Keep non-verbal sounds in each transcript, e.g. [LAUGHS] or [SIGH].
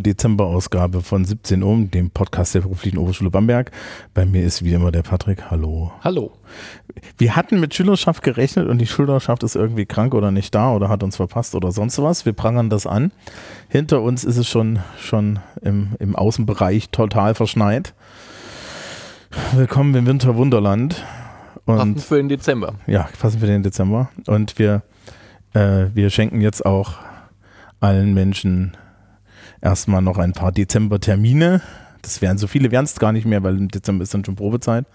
zur Dezemberausgabe von 17 Uhr, dem Podcast der beruflichen Oberschule Bamberg. Bei mir ist wie immer der Patrick. Hallo. Hallo. Wir hatten mit Schülerschaft gerechnet und die Schülerschaft ist irgendwie krank oder nicht da oder hat uns verpasst oder sonst was. Wir prangern das an. Hinter uns ist es schon, schon im, im Außenbereich total verschneit. Willkommen im Winterwunderland. Und passend für den Dezember. Ja, passend für den Dezember. Und wir, äh, wir schenken jetzt auch allen Menschen erstmal noch ein paar Dezember-Termine. Das wären so viele, wären es gar nicht mehr, weil im Dezember ist dann schon Probezeit.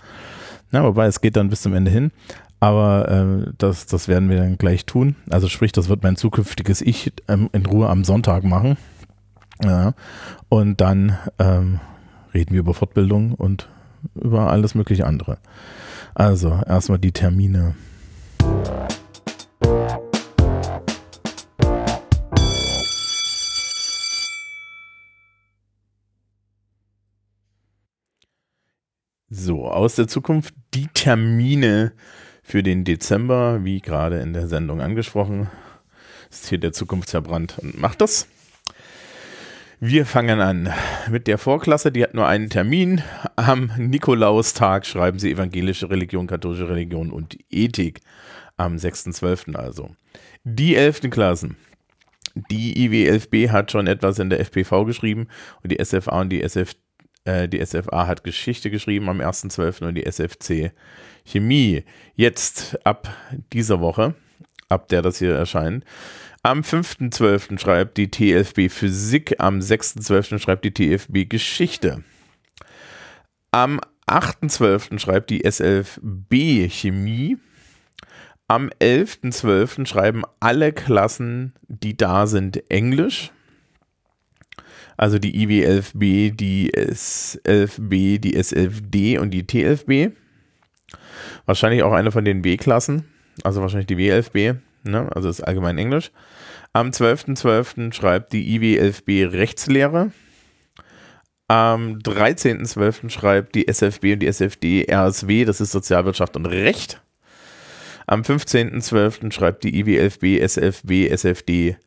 Na, wobei es geht dann bis zum Ende hin. Aber äh, das, das werden wir dann gleich tun. Also sprich, das wird mein zukünftiges Ich ähm, in Ruhe am Sonntag machen. Ja. Und dann ähm, reden wir über Fortbildung und über alles mögliche andere. Also erstmal die Termine. So, aus der Zukunft die Termine für den Dezember, wie gerade in der Sendung angesprochen. Ist hier der Zukunftsverbrannt und macht das. Wir fangen an mit der Vorklasse, die hat nur einen Termin. Am Nikolaustag schreiben sie evangelische Religion, katholische Religion und Ethik. Am 6.12. also. Die 11. Klassen. Die IW11B hat schon etwas in der FPV geschrieben und die SFA und die SF äh, die SFA hat Geschichte geschrieben am 1.12. und die SFC Chemie. Jetzt ab dieser Woche, ab der das hier erscheint. Am 5.12. schreibt die TFB Physik, am 6.12. schreibt die TFB Geschichte. Am 8.12. schreibt die S11B Chemie. Am 11.12. schreiben alle Klassen, die da sind, Englisch also die IW11B, die S11B, die S11D und die T11B. Wahrscheinlich auch eine von den B-Klassen, also wahrscheinlich die W11B, ne? also ist allgemein Englisch. Am 12.12. .12. schreibt die IW11B Rechtslehre. Am 13.12. schreibt die SFB und die SFD RSW, das ist Sozialwirtschaft und Recht. Am 15.12. schreibt die IW11B, SFB, SFD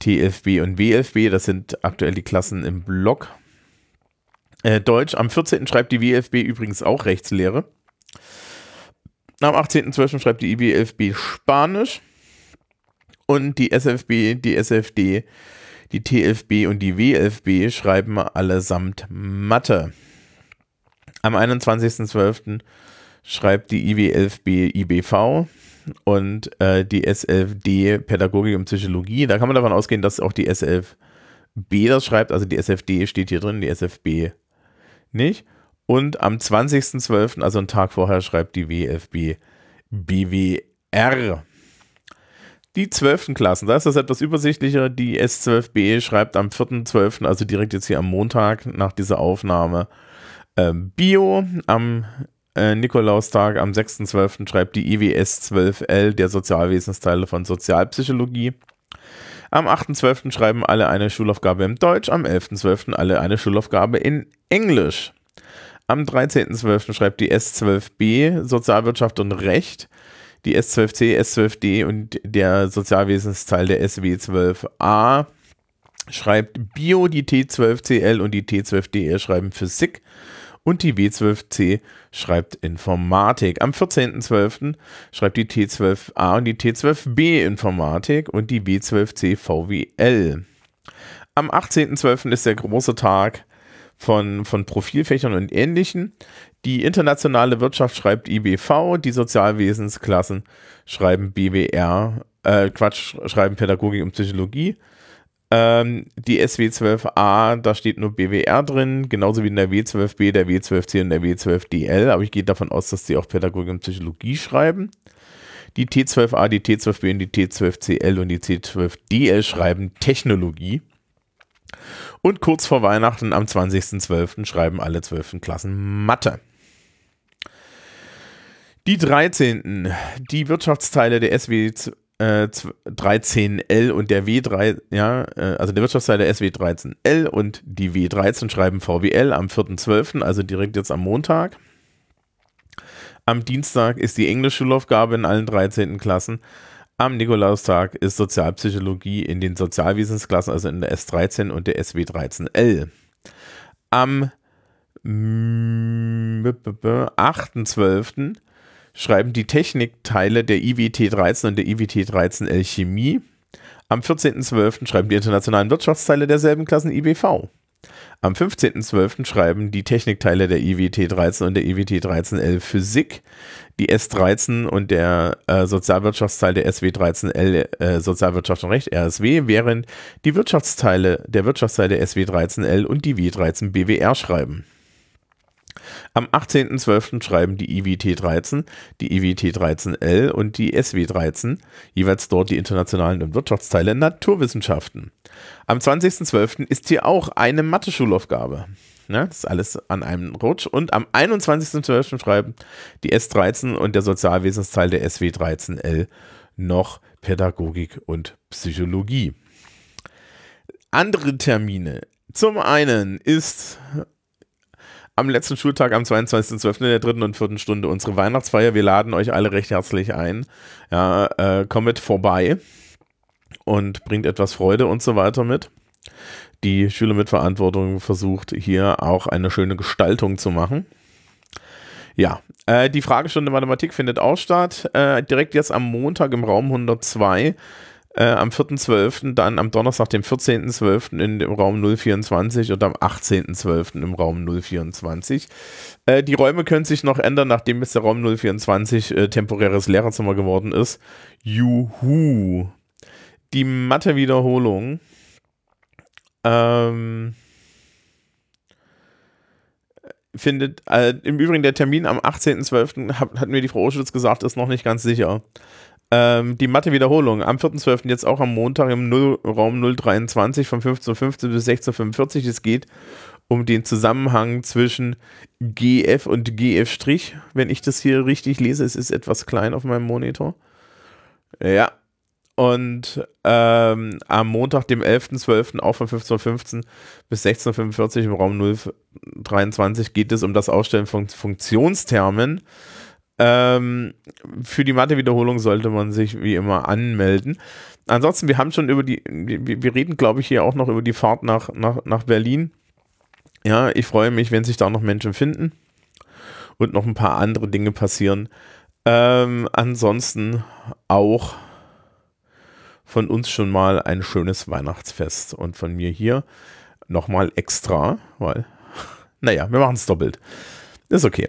TFB und WFB, das sind aktuell die Klassen im Block. Äh, Deutsch, am 14. schreibt die WFB übrigens auch Rechtslehre. Am 18.12. schreibt die IWFB Spanisch. Und die SFB, die SFD, die TFB und die WFB schreiben allesamt Mathe. Am 21.12. schreibt die IW11B IBV und äh, die SFD Pädagogik und Psychologie. Da kann man davon ausgehen, dass auch die SFB das schreibt. Also die SFD steht hier drin, die SFB nicht. Und am 20.12., also einen Tag vorher, schreibt die WFB BWR. Die 12. Klassen, da ist das etwas übersichtlicher. Die S12B schreibt am 4.12., also direkt jetzt hier am Montag nach dieser Aufnahme, äh, Bio. Am äh, Nikolaustag am 6.12. schreibt die IWS 12L der Sozialwesensteile von Sozialpsychologie. Am 8.12. schreiben alle eine Schulaufgabe in Deutsch, am 11.12. alle eine Schulaufgabe in Englisch. Am 13.12. schreibt die S12B Sozialwirtschaft und Recht, die S12C, S12D und der Sozialwesensteil der SW12A schreibt Bio, die T12CL und die T12DR schreiben Physik und die W12C schreibt Informatik. Am 14.12. schreibt die T12A und die T12B Informatik und die W12C VWL. Am 18.12. ist der große Tag von, von Profilfächern und Ähnlichen. Die internationale Wirtschaft schreibt IBV, die Sozialwesensklassen schreiben BWR, äh, Quatsch, schreiben Pädagogik und Psychologie. Ähm, die SW12A, da steht nur BWR drin, genauso wie in der W12B, der W12C und der W12DL, aber ich gehe davon aus, dass sie auch Pädagogik und Psychologie schreiben. Die T12A, die T12B und die T12CL und die T12DL schreiben Technologie. Und kurz vor Weihnachten am 20.12. schreiben alle 12. Klassen Mathe. Die 13. Die Wirtschaftsteile der SW 13L äh, und der W3, ja, äh, also der Wirtschaftsteil der SW13L und die W13 schreiben VWL am 4.12., also direkt jetzt am Montag. Am Dienstag ist die Englischschulaufgabe in allen 13. Klassen. am Nikolaustag ist Sozialpsychologie in den Sozialwissensklassen, also in der S13 und der SW13L. Am 8.12. schreiben die Technikteile der IWT 13 und der IWT 13L Chemie. Am 14.12. schreiben die internationalen Wirtschaftsteile derselben Klassen IBV. Am 15.12. schreiben die Technikteile der IWT 13 und der IWT 13L Physik, die S13 und der äh, Sozialwirtschaftsteil der SW 13L äh, Sozialwirtschaft und Recht RSW, während die Wirtschaftsteile der Wirtschaftsteil der SW 13L und die W13 BWR schreiben. Am 18.12. schreiben die IWT 13, die IWT 13L und die SW 13, jeweils dort die internationalen und Wirtschaftsteile Naturwissenschaften. Am 20.12. ist hier auch eine Mathe-Schulaufgabe. Ne? Das ist alles an einem Rutsch. Und am 21.12. schreiben die S13 und der Sozialwesensteil der SW13L noch Pädagogik und Psychologie. Andere Termine. Zum einen ist am letzten Schultag am 22.12. in der dritten und vierten Stunde unsere Weihnachtsfeier. Wir laden euch alle recht herzlich ein. Ja, äh, kommt vorbei und bringt etwas Freude und so weiter mit. Die Schüler mit Verantwortung versucht hier auch eine schöne Gestaltung zu machen. Ja, äh, die Fragestunde Mathematik findet auch statt. Äh, direkt jetzt am Montag im Raum 102 äh, am 4.12., dann am Donnerstag, dem 14.12. in dem Raum 024 und am 18.12. im Raum 024. Äh, die Räume können sich noch ändern, nachdem jetzt der Raum 024 äh, temporäres Lehrerzimmer geworden ist. Juhu! Die Mathe-Wiederholung. Ähm, findet, äh, im Übrigen der Termin am 18.12. Hat, hat mir die Frau Oschwitz gesagt, ist noch nicht ganz sicher. Ähm, die Mathe-Wiederholung am 4.12. jetzt auch am Montag im 0, Raum 023 von 15.15 bis 16.45 Es geht um den Zusammenhang zwischen GF und GF', wenn ich das hier richtig lese. Es ist etwas klein auf meinem Monitor. Ja. Und ähm, am Montag, dem 11.12., auch von 15.15 bis 16.45 im Raum 023 geht es um das Ausstellen von Funktionstermen. Ähm, für die Mathe-Wiederholung sollte man sich wie immer anmelden. Ansonsten, wir haben schon über die, wir, wir reden, glaube ich, hier auch noch über die Fahrt nach, nach, nach Berlin. Ja, ich freue mich, wenn sich da noch Menschen finden und noch ein paar andere Dinge passieren. Ähm, ansonsten auch von uns schon mal ein schönes Weihnachtsfest und von mir hier nochmal extra, weil, [LAUGHS] naja, wir machen es doppelt. Ist okay.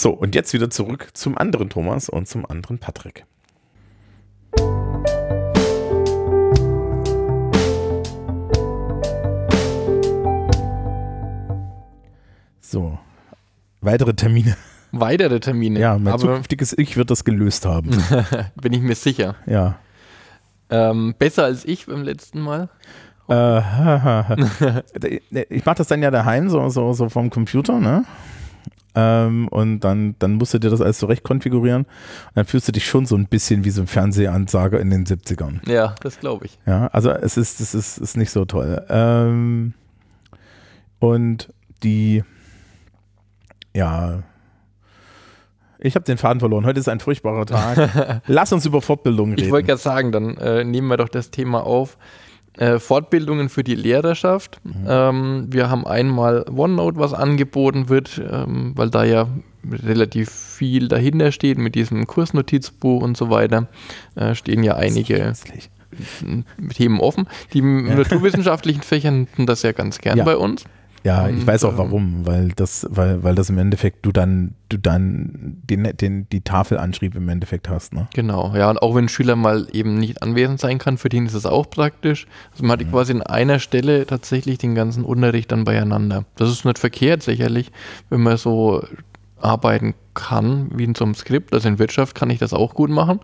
So, und jetzt wieder zurück zum anderen Thomas und zum anderen Patrick. So, weitere Termine. Weitere Termine. Ja, mein zukünftiges Ich wird das gelöst haben. [LAUGHS] Bin ich mir sicher. Ja. Ähm, besser als ich beim letzten Mal. Äh, [LAUGHS] ich mache das dann ja daheim, so, so, so vom Computer, ne? Ähm, und dann, dann musst du dir das alles zurecht konfigurieren. Und dann fühlst du dich schon so ein bisschen wie so ein Fernsehansager in den 70ern. Ja, das glaube ich. Ja, also es ist, es ist, ist nicht so toll. Ähm, und die, ja, ich habe den Faden verloren. Heute ist ein furchtbarer Tag. [LAUGHS] Lass uns über Fortbildung reden. Ich wollte gerade sagen, dann äh, nehmen wir doch das Thema auf. Äh, Fortbildungen für die Lehrerschaft. Mhm. Ähm, wir haben einmal OneNote, was angeboten wird, ähm, weil da ja relativ viel dahinter steht mit diesem Kursnotizbuch und so weiter. Äh, stehen ja einige Themen offen. Die ja. naturwissenschaftlichen Fächer nutzen das ja ganz gern ja. bei uns. Ja, und, ich weiß auch ähm, warum, weil das, weil, weil das im Endeffekt du dann, du dann den, den, die Tafelanschrieb im Endeffekt hast, ne? Genau, ja, und auch wenn ein Schüler mal eben nicht anwesend sein kann, für den ist es auch praktisch. Also man hat mhm. quasi in einer Stelle tatsächlich den ganzen Unterricht dann beieinander. Das ist nicht verkehrt, sicherlich, wenn man so arbeiten kann, wie in so einem Skript. Also in Wirtschaft kann ich das auch gut machen.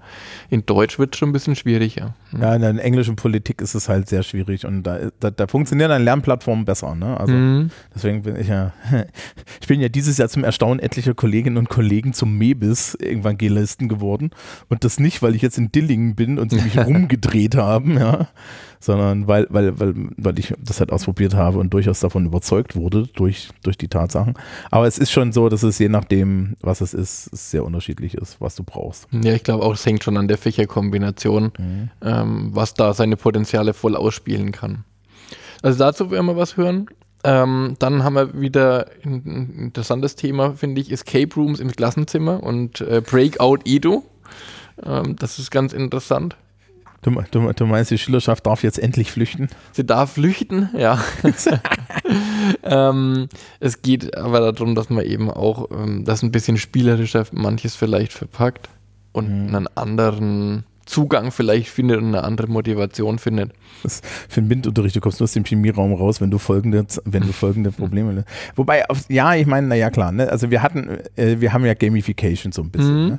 In Deutsch wird es schon ein bisschen schwieriger. Ja, in der englischen Politik ist es halt sehr schwierig und da, da, da funktionieren dann Lernplattformen besser. Ne? Also mhm. deswegen bin ich ja, [LAUGHS] ich bin ja dieses Jahr zum Erstaunen etlicher Kolleginnen und Kollegen zum Mebis-Evangelisten geworden und das nicht, weil ich jetzt in Dillingen bin und sie mich [LAUGHS] rumgedreht haben, ja, sondern weil, weil, weil, weil ich das halt ausprobiert habe und durchaus davon überzeugt wurde durch, durch die Tatsachen. Aber es ist schon so, dass es je nachdem, was es ist, sehr unterschiedlich ist, was du brauchst. Ja, ich glaube auch, es hängt schon an der Fächerkombination, mhm. ähm, was da seine Potenziale voll ausspielen kann. Also dazu werden wir was hören. Ähm, dann haben wir wieder ein interessantes Thema, finde ich, Escape Rooms im Klassenzimmer und äh, Breakout Edo. Ähm, das ist ganz interessant. Du, du, du, meinst, die Schülerschaft darf jetzt endlich flüchten? Sie darf flüchten, ja. [LAUGHS] ähm, es geht aber darum, dass man eben auch ähm, das ein bisschen spielerischer manches vielleicht verpackt und mhm. einen anderen Zugang vielleicht findet und eine andere Motivation findet. Das für den MINT-Unterricht, du kommst nur aus dem Chemieraum raus, wenn du folgende, wenn du folgende Probleme. Wobei, auf, ja, ich meine, naja, klar, ne? also wir hatten, äh, wir haben ja Gamification so ein bisschen. Mhm. Ne?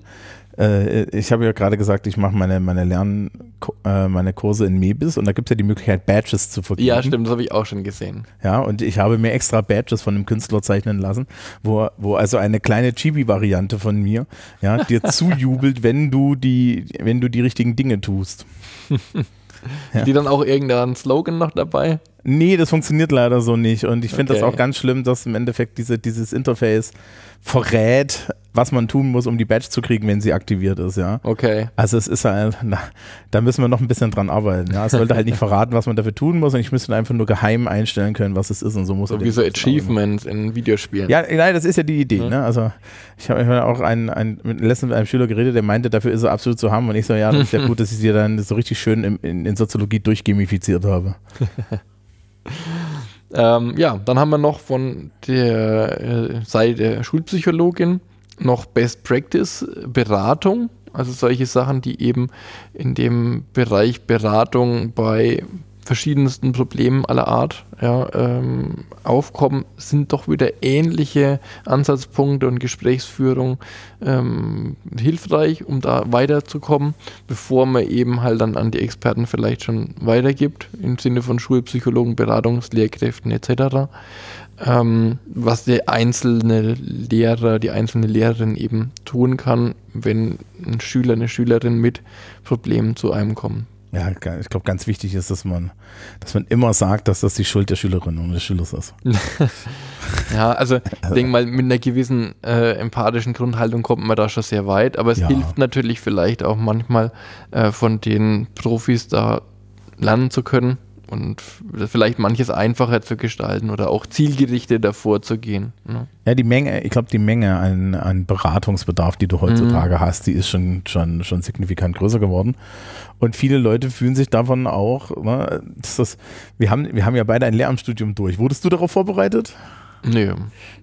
Äh, ich habe ja gerade gesagt, ich mache meine, meine Lern, äh, meine Kurse in Mebis und da gibt es ja die Möglichkeit, Badges zu vergeben. Ja, stimmt, das habe ich auch schon gesehen. Ja, und ich habe mir extra Badges von einem Künstler zeichnen lassen, wo, wo also eine kleine Chibi-Variante von mir ja, dir [LAUGHS] zujubelt, wenn du die, wenn du die richtigen Dinge tust. [LAUGHS] ja. Die dann auch irgendeinen Slogan noch dabei? Nee, das funktioniert leider so nicht. Und ich finde okay. das auch ganz schlimm, dass im Endeffekt diese, dieses Interface verrät, was man tun muss, um die Badge zu kriegen, wenn sie aktiviert ist, ja. Okay. Also es ist halt, na, da müssen wir noch ein bisschen dran arbeiten, ja. Es sollte halt nicht [LAUGHS] verraten, was man dafür tun muss und ich müsste einfach nur geheim einstellen können, was es ist und so muss so Wie so Achievements in Videospielen. Ja, nein, das ist ja die Idee, ja. ne. Also ich habe hab auch einen, einen, mit letztens mit einem Schüler geredet, der meinte, dafür ist er absolut zu haben und ich so, ja, das ist ja gut, [LAUGHS] dass ich sie dann so richtig schön in, in, in Soziologie durchgamifiziert habe. [LAUGHS] ähm, ja, dann haben wir noch von der äh, Seite der Schulpsychologin noch Best Practice Beratung. Also solche Sachen, die eben in dem Bereich Beratung bei verschiedensten Problemen aller Art ja, ähm, aufkommen, sind doch wieder ähnliche Ansatzpunkte und Gesprächsführung ähm, hilfreich, um da weiterzukommen, bevor man eben halt dann an die Experten vielleicht schon weitergibt, im Sinne von Schulpsychologen, Beratungslehrkräften etc. Ähm, was der einzelne Lehrer, die einzelne Lehrerin eben tun kann, wenn ein Schüler, eine Schülerin mit Problemen zu einem kommt. Ja, ich glaube, ganz wichtig ist, dass man, dass man immer sagt, dass das die Schuld der Schülerin und des Schülers ist. [LAUGHS] ja, also ich denke mal, mit einer gewissen äh, empathischen Grundhaltung kommt man da schon sehr weit, aber es ja. hilft natürlich vielleicht auch manchmal äh, von den Profis da lernen zu können, und vielleicht manches einfacher zu gestalten oder auch zielgerichteter vorzugehen. Ne? Ja, die Menge, ich glaube, die Menge an, an Beratungsbedarf, die du heutzutage mhm. hast, die ist schon, schon, schon signifikant größer geworden. Und viele Leute fühlen sich davon auch, ne, das, wir, haben, wir haben ja beide ein Lehramtsstudium durch. Wurdest du darauf vorbereitet? Nee,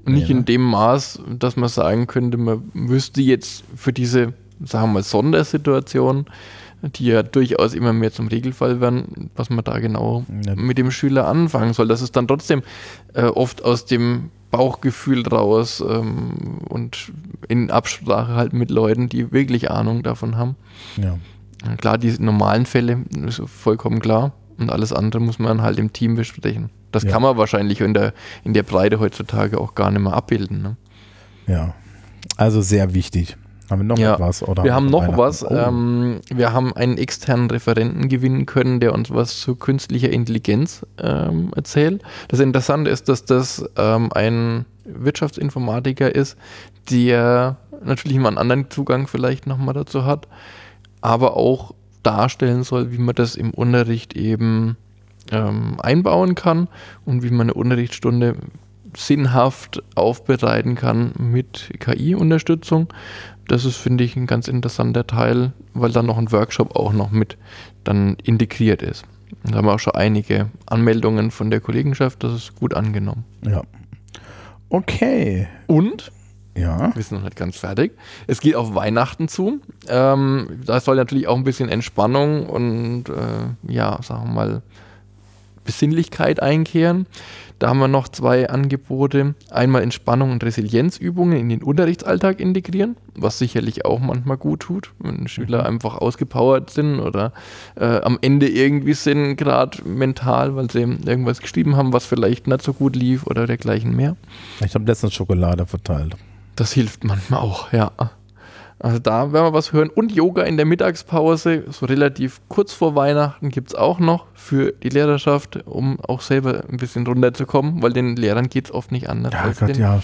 nicht nee, in ne? dem Maß, dass man sagen könnte, man wüsste jetzt für diese, sagen wir mal, Sondersituation, die ja durchaus immer mehr zum Regelfall werden, was man da genau ja. mit dem Schüler anfangen soll. Das ist dann trotzdem äh, oft aus dem Bauchgefühl raus ähm, und in Absprache halt mit Leuten, die wirklich Ahnung davon haben. Ja. Klar, die normalen Fälle ist vollkommen klar und alles andere muss man halt im Team besprechen. Das ja. kann man wahrscheinlich in der, in der Breite heutzutage auch gar nicht mehr abbilden. Ne? Ja, also sehr wichtig. Haben wir noch ja, was? Oder wir haben noch was. Oh. Ähm, wir haben einen externen Referenten gewinnen können, der uns was zu künstlicher Intelligenz ähm, erzählt. Das Interessante ist, dass das ähm, ein Wirtschaftsinformatiker ist, der natürlich mal einen anderen Zugang vielleicht nochmal dazu hat, aber auch darstellen soll, wie man das im Unterricht eben ähm, einbauen kann und wie man eine Unterrichtsstunde sinnhaft aufbereiten kann mit KI-Unterstützung. Das ist, finde ich, ein ganz interessanter Teil, weil dann noch ein Workshop auch noch mit dann integriert ist. Da haben wir auch schon einige Anmeldungen von der Kollegenschaft, das ist gut angenommen. Ja. Okay. Und ja. Wir sind noch nicht ganz fertig. Es geht auf Weihnachten zu. Ähm, da soll natürlich auch ein bisschen Entspannung und äh, ja, sagen wir mal, Besinnlichkeit einkehren. Da haben wir noch zwei Angebote. Einmal Entspannung und Resilienzübungen in den Unterrichtsalltag integrieren, was sicherlich auch manchmal gut tut, wenn Schüler mhm. einfach ausgepowert sind oder äh, am Ende irgendwie sind, gerade mental, weil sie irgendwas geschrieben haben, was vielleicht nicht so gut lief oder dergleichen mehr. Ich habe letztens Schokolade verteilt. Das hilft manchmal auch, ja. Also da werden wir was hören. Und Yoga in der Mittagspause, so relativ kurz vor Weihnachten, gibt es auch noch für die Lehrerschaft, um auch selber ein bisschen runterzukommen, weil den Lehrern geht es oft nicht anders. Ja, als Gott, den ja.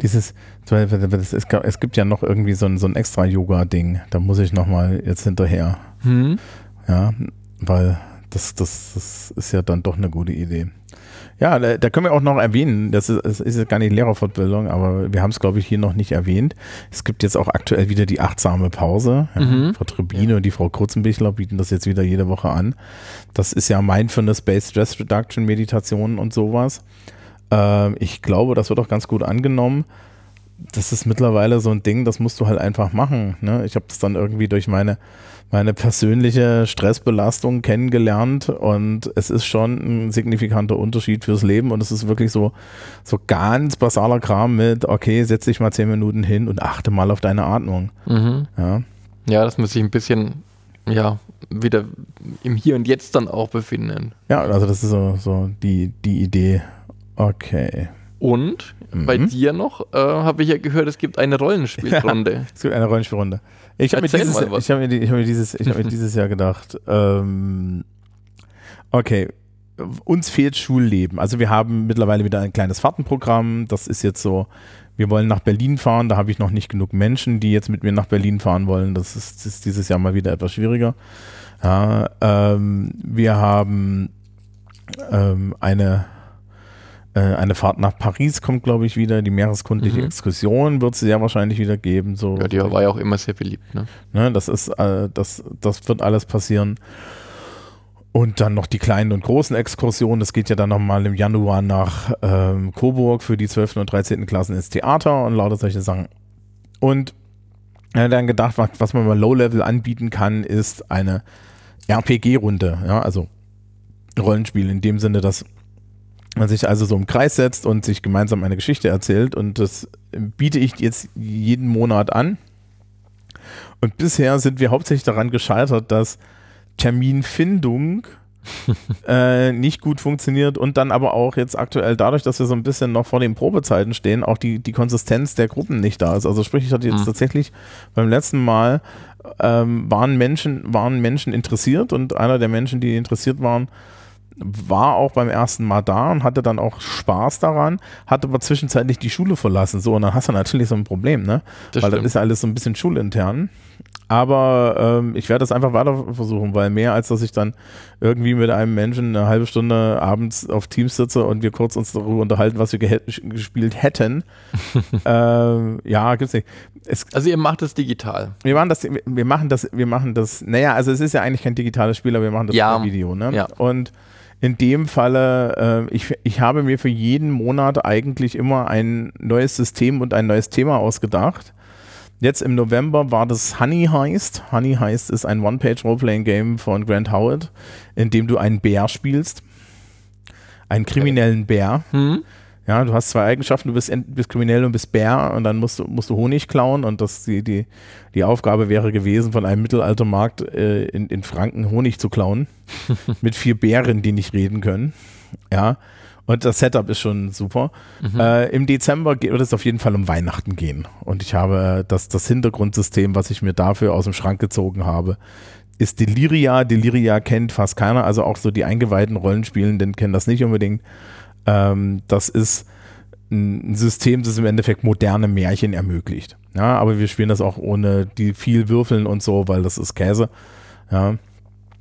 Dieses, es gibt ja noch irgendwie so ein, so ein extra Yoga-Ding. Da muss ich nochmal jetzt hinterher. Hm. Ja, weil das, das, das ist ja dann doch eine gute Idee. Ja, da, da können wir auch noch erwähnen, das ist, das ist ja gar nicht Lehrerfortbildung, aber wir haben es, glaube ich, hier noch nicht erwähnt. Es gibt jetzt auch aktuell wieder die achtsame Pause. Ja, Mhm. Frau Tribine und die Frau Kurzenbichler bieten das jetzt wieder jede Woche an. Das ist ja Mindfulness-Based Stress Reduction Meditation und sowas. Ähm, ich glaube, das wird auch ganz gut angenommen. Das ist mittlerweile so ein Ding, das musst du halt einfach machen. Ne? Ich habe das dann irgendwie durch meine, meine persönliche Stressbelastung kennengelernt und es ist schon ein signifikanter Unterschied fürs Leben und es ist wirklich so, so ganz basaler Kram mit, okay, setz dich mal zehn Minuten hin und achte mal auf deine Atmung. Mhm. Ja, Ja, dass man sich ein bisschen, ja, wieder im Hier und Jetzt dann auch befinden. ja also das ist so, so die, die Idee. Okay. Und bei Mhm. dir noch, äh, habe ich ja gehört, es gibt eine Rollenspielrunde. [LAUGHS] Es gibt eine Rollenspielrunde. Ich habe mir, dieses, ich hab mir, ich hab mir, dieses, ich hab mir dieses Jahr gedacht, ähm, okay, uns fehlt Schulleben. Also wir haben mittlerweile wieder ein kleines Fahrtenprogramm. Das ist jetzt so, wir wollen nach Berlin fahren. Da habe ich noch nicht genug Menschen, die jetzt mit mir nach Berlin fahren wollen. Das ist, das ist dieses Jahr mal wieder etwas schwieriger. Ja, ähm, wir haben ähm, eine eine Fahrt nach Paris kommt, glaube ich, wieder. Die meereskundliche Mhm. Exkursion wird es sehr wahrscheinlich wieder geben. So, Ja, die war ja auch immer sehr beliebt. Ne? Ne, das ist, äh, das, das wird alles passieren. Und dann noch die kleinen und großen Exkursionen. Das geht ja dann nochmal im Januar nach ähm, Coburg für die 12. und 13. Klassen ins Theater und lauter solche Sachen. Und er hat dann gedacht, was, was man mal Low-Level anbieten kann, ist eine RPG-Runde. Ja, also Rollenspiel in dem Sinne, dass man sich also so im Kreis setzt und sich gemeinsam eine Geschichte erzählt. Und das biete ich jetzt jeden Monat an. Und bisher sind wir hauptsächlich daran gescheitert, dass Terminfindung [LAUGHS] äh, nicht gut funktioniert und dann aber auch jetzt aktuell dadurch, dass wir so ein bisschen noch vor den Probezeiten stehen, auch die, die Konsistenz der Gruppen nicht da ist. Also sprich, ich hatte jetzt Mhm. tatsächlich beim letzten Mal ähm, waren Menschen, waren Menschen interessiert und einer der Menschen, die interessiert waren, war auch beim ersten Mal da und hatte dann auch Spaß daran, hat aber zwischenzeitlich die Schule verlassen. So, und dann hast du natürlich so ein Problem, ne? Das weil stimmt. das ist ja alles so ein bisschen schulintern. Aber ähm, ich werde das einfach weiter versuchen, weil mehr als dass ich dann irgendwie mit einem Menschen eine halbe Stunde abends auf Teams sitze und wir kurz uns darüber unterhalten, was wir gehe- gespielt hätten. [LAUGHS] ähm, ja, gibt's nicht. Es, Also ihr macht es digital. wir machen das, wir machen das, wir machen das, naja, also es ist ja eigentlich kein digitales Spiel, aber wir machen das Ja. per Video, ne? Ja. Und in dem Falle, äh, ich, ich habe mir für jeden Monat eigentlich immer ein neues System und ein neues Thema ausgedacht. Jetzt im November war das Honey Heist. Honey Heist ist ein One-Page-Role-Playing-Game von Grant Howard, in dem du einen Bär spielst. Einen kriminellen Bär. Hm? Ja, du hast zwei Eigenschaften, du bist, bist kriminell und bist Bär und dann musst du, musst du Honig klauen und das die, die, die Aufgabe wäre gewesen, von einem Mittelaltermarkt äh, in, in Franken Honig zu klauen. [LAUGHS] mit vier Bären, die nicht reden können. Ja. Und das Setup ist schon super. Äh, Im Dezember wird es auf jeden Fall um Weihnachten gehen. Und ich habe das, das Hintergrundsystem, was ich mir dafür aus dem Schrank gezogen habe, ist Deliria. Deliria kennt fast keiner, also auch so die eingeweihten Rollenspielenden kennen das nicht unbedingt. Ähm, das ist ein System, das im Endeffekt moderne Märchen ermöglicht. Ja, aber wir spielen das auch ohne die viel Würfeln und so, weil das ist Käse. Ja,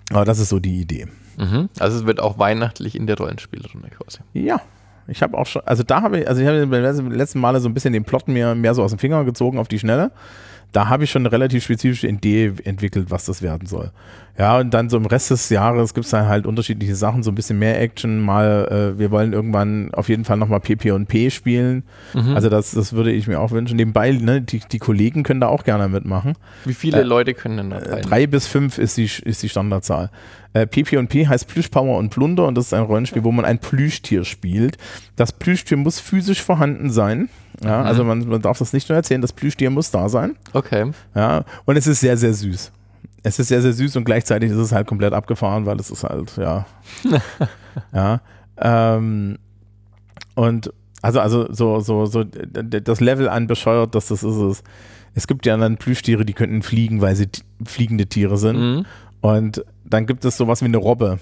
aber das ist so die Idee. Mhm. Also es wird auch weihnachtlich in der Rollenspielrunde quasi. Ja, ich habe auch schon, also da habe ich, also ich habe beim letzten- Male so ein bisschen den Plot mir mehr so aus dem Finger gezogen auf die Schnelle. Da habe ich schon eine relativ spezifische Idee entwickelt, was das werden soll. Ja, und dann so im Rest des Jahres gibt es dann halt unterschiedliche Sachen, so ein bisschen mehr Action, mal, äh, wir wollen irgendwann auf jeden Fall nochmal PP und P spielen. Mhm. Also das, das würde ich mir auch wünschen. Nebenbei, ne, die, die Kollegen können da auch gerne mitmachen. Wie viele äh, Leute können denn da Äh, rein? Drei bis fünf ist die, ist die Standardzahl. Äh, PP&P heißt Plüschpower und Plunder und das ist ein Rollenspiel, wo man ein Plüschtier spielt. Das Plüschtier muss physisch vorhanden sein. Ja, Mhm. Also man, man darf das nicht nur erzählen, das Plüschtier muss da sein. Okay. Ja, und es ist sehr, sehr süß. Es ist sehr, sehr süß und gleichzeitig ist es halt komplett abgefahren, weil es ist halt, ja. [LAUGHS] ja. Ähm, und Also, also so, so, so das Level an bescheuert, dass das ist es. Es gibt ja dann Plüschtiere, die könnten fliegen, weil sie fliegende Tiere sind. Mhm. Und dann gibt es sowas wie eine Robbe.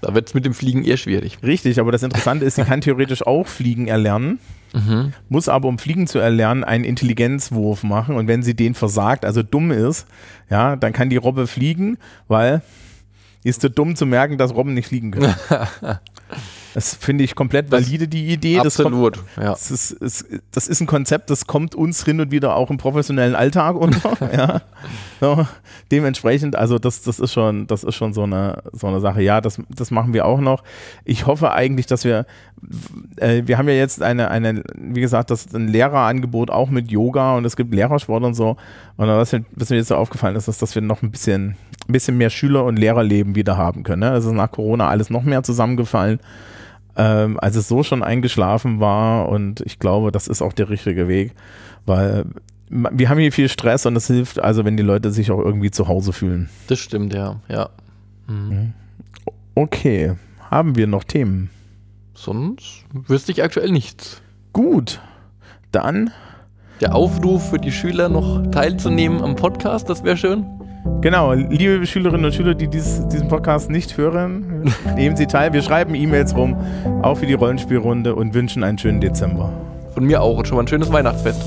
Da wird es mit dem Fliegen eher schwierig. Richtig, aber das Interessante ist, sie kann theoretisch auch Fliegen erlernen, mhm. muss aber, um Fliegen zu erlernen, einen Intelligenzwurf machen. Und wenn sie den versagt, also dumm ist, ja, dann kann die Robbe fliegen, weil ist zu dumm zu merken, dass Robben nicht fliegen können. [LAUGHS] Das finde ich komplett valide, die Idee. Absolut, das, kommt, ja. das, ist, ist, das ist ein Konzept, das kommt uns hin und wieder auch im professionellen Alltag unter. [LAUGHS] ja. so, dementsprechend, also das, das ist schon, das ist schon so eine, so eine Sache. Ja, das, das machen wir auch noch. Ich hoffe eigentlich, dass wir, äh, wir haben ja jetzt eine, eine, wie gesagt, das ist ein Lehrerangebot auch mit Yoga und es gibt Lehrersport und so. Und was, was mir jetzt so aufgefallen ist, ist, dass wir noch ein bisschen, ein bisschen mehr Schüler- und Lehrerleben wieder haben können. Ne? Das ist nach Corona alles noch mehr zusammengefallen ähm, als es so schon eingeschlafen war. Und ich glaube, das ist auch der richtige Weg, weil wir haben hier viel Stress und es hilft also, wenn die Leute sich auch irgendwie zu Hause fühlen. Das stimmt, ja, ja. Mhm. Okay, haben wir noch Themen? Sonst wüsste ich aktuell nichts. Gut, dann. Der Aufruf für die Schüler noch teilzunehmen am Podcast, das wäre schön. Genau, liebe Schülerinnen und Schüler, die dies, diesen Podcast nicht hören, [LAUGHS] nehmen Sie teil. Wir schreiben E-Mails rum, auch für die Rollenspielrunde und wünschen einen schönen Dezember. Von mir auch und schon mal ein schönes Weihnachtsfest.